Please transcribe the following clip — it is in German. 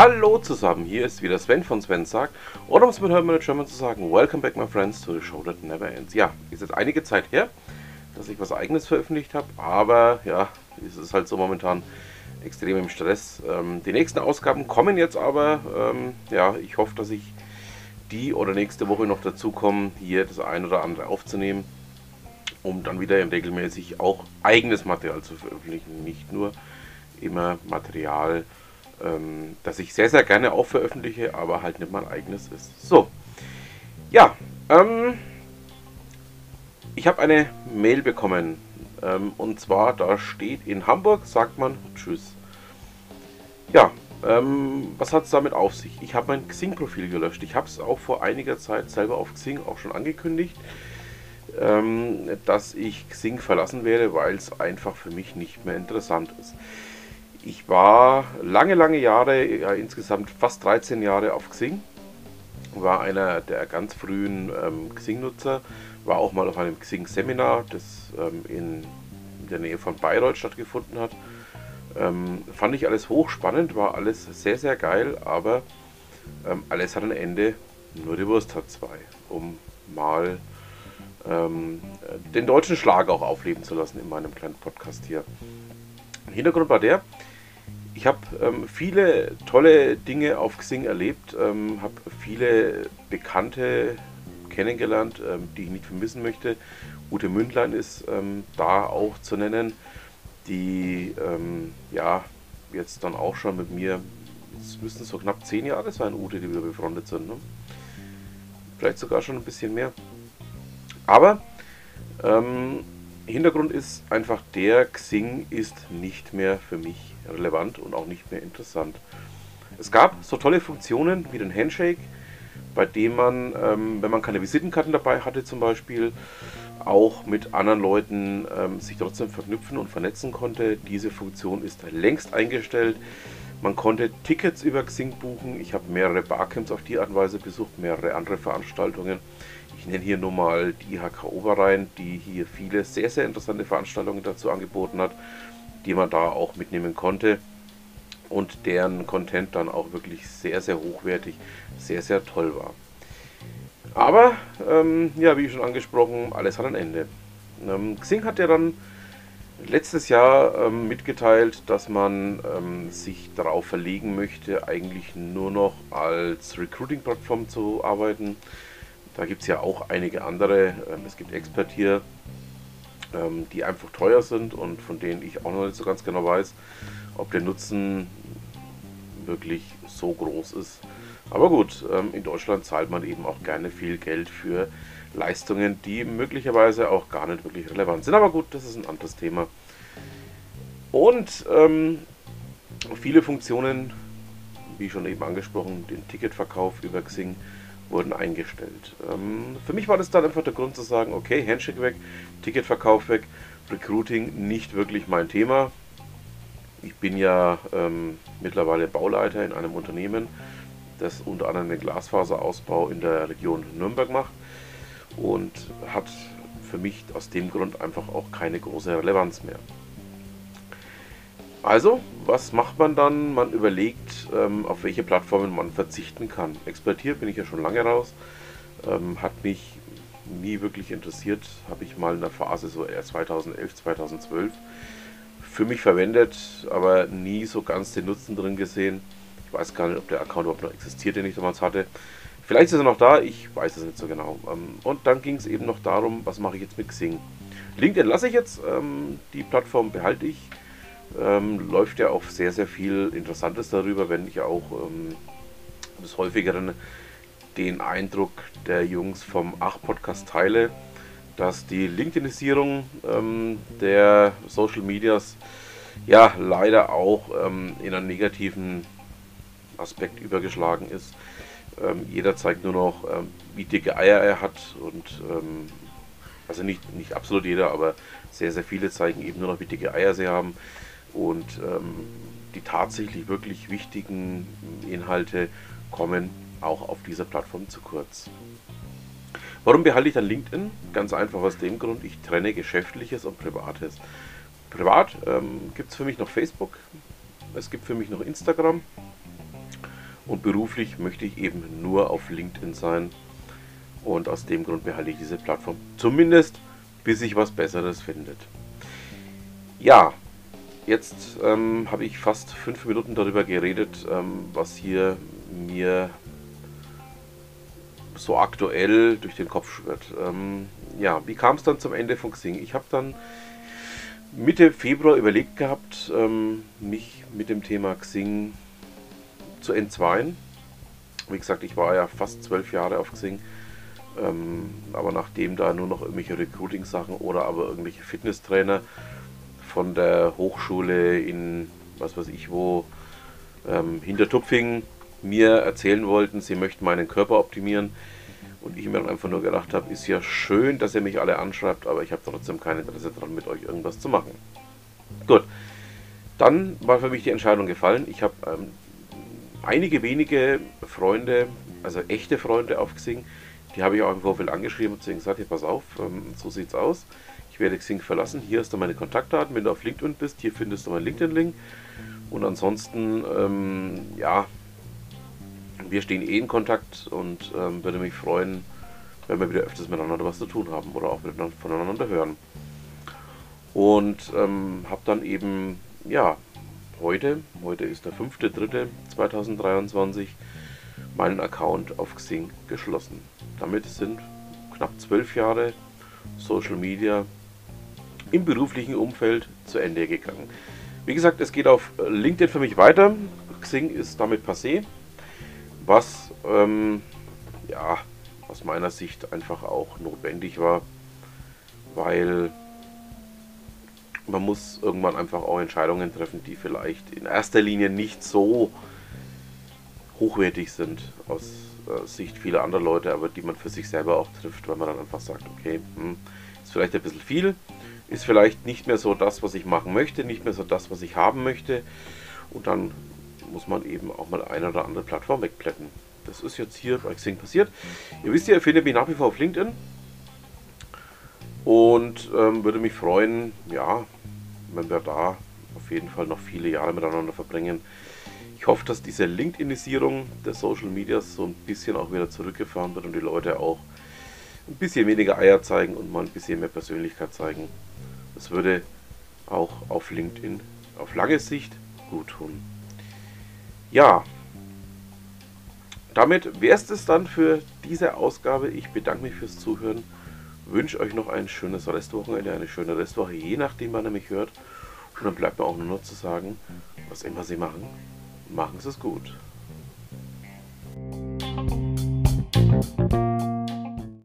Hallo zusammen, hier ist wieder Sven von Sven sagt, oder um es mit Hermann German zu sagen, Welcome back my friends to the show that never ends. Ja, ist jetzt einige Zeit her, dass ich was eigenes veröffentlicht habe, aber ja, es ist halt so momentan extrem im Stress. Ähm, die nächsten Ausgaben kommen jetzt aber, ähm, ja, ich hoffe, dass ich die oder nächste Woche noch dazu komme, hier das ein oder andere aufzunehmen, um dann wieder regelmäßig auch eigenes Material zu veröffentlichen, nicht nur immer Material, ähm, das ich sehr, sehr gerne auch veröffentliche, aber halt nicht mein eigenes ist. So, ja, ähm, ich habe eine Mail bekommen ähm, und zwar da steht in Hamburg, sagt man Tschüss. Ja, ähm, was hat es damit auf sich? Ich habe mein Xing-Profil gelöscht. Ich habe es auch vor einiger Zeit selber auf Xing auch schon angekündigt, ähm, dass ich Xing verlassen werde, weil es einfach für mich nicht mehr interessant ist. Ich war lange, lange Jahre, ja, insgesamt fast 13 Jahre auf Xing, war einer der ganz frühen ähm, Xing-Nutzer, war auch mal auf einem Xing-Seminar, das ähm, in der Nähe von Bayreuth stattgefunden hat. Ähm, fand ich alles hochspannend, war alles sehr, sehr geil, aber ähm, alles hat ein Ende, nur die Wurst hat zwei, um mal ähm, den deutschen Schlag auch aufleben zu lassen in meinem kleinen Podcast hier. Hintergrund war der, ich habe ähm, viele tolle Dinge auf Xing erlebt, ähm, habe viele Bekannte kennengelernt, ähm, die ich nicht vermissen möchte. Ute Mündlein ist ähm, da auch zu nennen, die ähm, ja jetzt dann auch schon mit mir, es müssten so knapp zehn Jahre sein, Ute, die wir befreundet sind. Ne? Vielleicht sogar schon ein bisschen mehr. Aber ähm, Hintergrund ist einfach der, Xing ist nicht mehr für mich relevant und auch nicht mehr interessant. Es gab so tolle Funktionen wie den Handshake, bei dem man, ähm, wenn man keine Visitenkarten dabei hatte zum Beispiel, auch mit anderen Leuten ähm, sich trotzdem verknüpfen und vernetzen konnte. Diese Funktion ist längst eingestellt. Man konnte Tickets über Xing buchen. Ich habe mehrere Barcamps auf die Art und Weise besucht, mehrere andere Veranstaltungen. Nenne hier nur mal die IHK Oberrhein, die hier viele sehr, sehr interessante Veranstaltungen dazu angeboten hat die man da auch mitnehmen konnte und deren Content dann auch wirklich sehr, sehr hochwertig, sehr, sehr toll war. Aber, ähm, ja, wie schon angesprochen, alles hat ein Ende. Ähm, Xing hat ja dann letztes Jahr ähm, mitgeteilt, dass man ähm, sich darauf verlegen möchte, eigentlich nur noch als Recruiting-Plattform zu arbeiten. Da gibt es ja auch einige andere. Ähm, es gibt Expertier, ähm, die einfach teuer sind und von denen ich auch noch nicht so ganz genau weiß, ob der Nutzen wirklich so groß ist. Aber gut, ähm, in Deutschland zahlt man eben auch gerne viel Geld für Leistungen, die möglicherweise auch gar nicht wirklich relevant sind. Aber gut, das ist ein anderes Thema. Und ähm, viele Funktionen, wie schon eben angesprochen, den Ticketverkauf über Xing, wurden eingestellt. Ähm, für mich war das dann einfach der Grund zu sagen, okay, Handshake weg, Ticketverkauf weg, Recruiting nicht wirklich mein Thema. Ich bin ja ähm, mittlerweile Bauleiter in einem Unternehmen, das unter anderem den Glasfaserausbau in der Region Nürnberg macht und hat für mich aus dem Grund einfach auch keine große Relevanz mehr. Also, was macht man dann? Man überlegt, ähm, auf welche Plattformen man verzichten kann. Expertiert bin ich ja schon lange raus. Ähm, hat mich nie wirklich interessiert. Habe ich mal in der Phase so eher 2011, 2012 für mich verwendet, aber nie so ganz den Nutzen drin gesehen. Ich weiß gar nicht, ob der Account überhaupt noch existiert, den ich damals hatte. Vielleicht ist er noch da, ich weiß es nicht so genau. Ähm, und dann ging es eben noch darum, was mache ich jetzt mit Xing. LinkedIn lasse ich jetzt, ähm, die Plattform behalte ich ähm, läuft ja auch sehr, sehr viel Interessantes darüber, wenn ich auch ähm, des häufigeren den Eindruck der Jungs vom Ach-Podcast teile, dass die LinkedInisierung ähm, der Social Medias ja leider auch ähm, in einen negativen Aspekt übergeschlagen ist. Ähm, jeder zeigt nur noch, ähm, wie dicke Eier er hat und also nicht, nicht absolut jeder, aber sehr, sehr viele zeigen eben nur noch, wie dicke Eier sie haben. Und ähm, die tatsächlich wirklich wichtigen Inhalte kommen auch auf dieser Plattform zu kurz. Warum behalte ich dann LinkedIn? Ganz einfach aus dem Grund, ich trenne Geschäftliches und Privates. Privat ähm, gibt es für mich noch Facebook, es gibt für mich noch Instagram Und beruflich möchte ich eben nur auf LinkedIn sein. Und aus dem Grund behalte ich diese Plattform. Zumindest bis sich was Besseres findet. Ja, jetzt ähm, habe ich fast fünf Minuten darüber geredet, ähm, was hier mir so aktuell durch den Kopf schwirrt. Ähm, ja, wie kam es dann zum Ende von Xing? Ich habe dann Mitte Februar überlegt gehabt, ähm, mich mit dem Thema Xing zu entzweien. Wie gesagt, ich war ja fast zwölf Jahre auf Xing. Ähm, aber nachdem da nur noch irgendwelche Recruiting-Sachen oder aber irgendwelche Fitnesstrainer von der Hochschule in was weiß ich wo ähm, hinter Tupfing mir erzählen wollten, sie möchten meinen Körper optimieren. Und ich mir dann einfach nur gedacht habe, ist ja schön, dass ihr mich alle anschreibt, aber ich habe trotzdem kein Interesse daran, mit euch irgendwas zu machen. Gut, dann war für mich die Entscheidung gefallen. Ich habe ähm, einige wenige Freunde, also echte Freunde auf Xing, die habe ich auch im Vorfeld angeschrieben und gesagt, hier pass auf, ähm, so sieht's aus. Ich werde Xing verlassen. Hier hast du meine Kontaktdaten. Wenn du auf LinkedIn bist, hier findest du meinen LinkedIn-Link. Und ansonsten, ähm, ja, wir stehen eh in Kontakt und ähm, würde mich freuen, wenn wir wieder öfters miteinander was zu tun haben oder auch miteinander, voneinander hören. Und ähm, habe dann eben, ja, heute, heute ist der 5.3.2023, meinen Account auf Xing geschlossen. Damit sind knapp zwölf Jahre Social Media im beruflichen Umfeld zu Ende gegangen. Wie gesagt, es geht auf LinkedIn für mich weiter. Xing ist damit passé was ähm, ja aus meiner Sicht einfach auch notwendig war, weil man muss irgendwann einfach auch Entscheidungen treffen, die vielleicht in erster Linie nicht so hochwertig sind aus äh, Sicht vieler anderer Leute, aber die man für sich selber auch trifft, weil man dann einfach sagt, okay, hm, ist vielleicht ein bisschen viel, ist vielleicht nicht mehr so das, was ich machen möchte, nicht mehr so das, was ich haben möchte und dann muss man eben auch mal eine oder andere Plattform wegplätten. Das ist jetzt hier bei Xing passiert. Ihr wisst ja, ihr findet mich nach wie vor auf LinkedIn. Und ähm, würde mich freuen, ja, wenn wir da auf jeden Fall noch viele Jahre miteinander verbringen. Ich hoffe, dass diese LinkedInisierung der Social Media so ein bisschen auch wieder zurückgefahren wird und die Leute auch ein bisschen weniger Eier zeigen und mal ein bisschen mehr Persönlichkeit zeigen. Das würde auch auf LinkedIn auf lange Sicht gut tun. Ja, damit wäre es dann für diese Ausgabe. Ich bedanke mich fürs Zuhören. Wünsche euch noch ein schönes Restwochenende, eine schöne Restwoche, je nachdem, wann ihr mich hört. Und dann bleibt mir auch nur noch zu sagen, was immer Sie machen, machen Sie es gut.